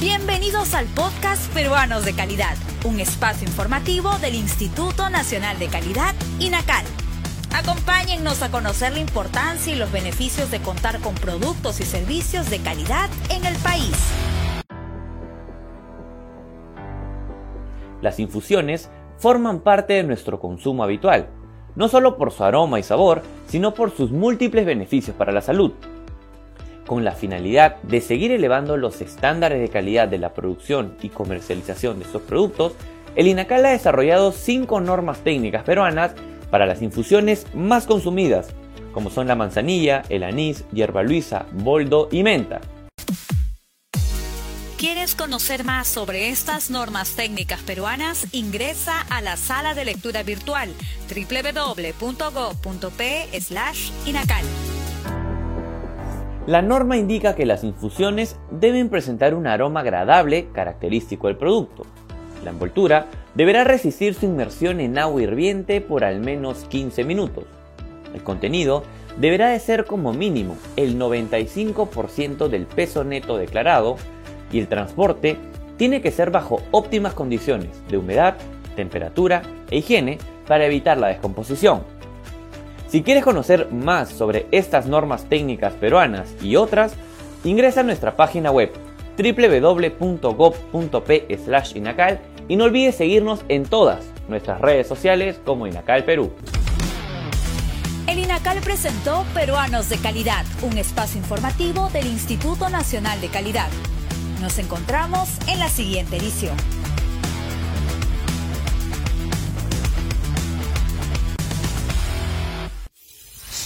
Bienvenidos al podcast Peruanos de Calidad, un espacio informativo del Instituto Nacional de Calidad, INACAL. Acompáñennos a conocer la importancia y los beneficios de contar con productos y servicios de calidad en el país. Las infusiones forman parte de nuestro consumo habitual, no solo por su aroma y sabor, sino por sus múltiples beneficios para la salud. Con la finalidad de seguir elevando los estándares de calidad de la producción y comercialización de estos productos, el INACAL ha desarrollado cinco normas técnicas peruanas para las infusiones más consumidas, como son la manzanilla, el anís, hierba luisa, boldo y menta. ¿Quieres conocer más sobre estas normas técnicas peruanas? Ingresa a la sala de lectura virtual www.go.p/inacal. La norma indica que las infusiones deben presentar un aroma agradable característico del producto. La envoltura deberá resistir su inmersión en agua hirviente por al menos 15 minutos. El contenido deberá de ser como mínimo el 95% del peso neto declarado y el transporte tiene que ser bajo óptimas condiciones de humedad, temperatura e higiene para evitar la descomposición. Si quieres conocer más sobre estas normas técnicas peruanas y otras, ingresa a nuestra página web www.gov.p/inacal y no olvides seguirnos en todas nuestras redes sociales como Inacal Perú. El INACAL presentó Peruanos de Calidad, un espacio informativo del Instituto Nacional de Calidad. Nos encontramos en la siguiente edición.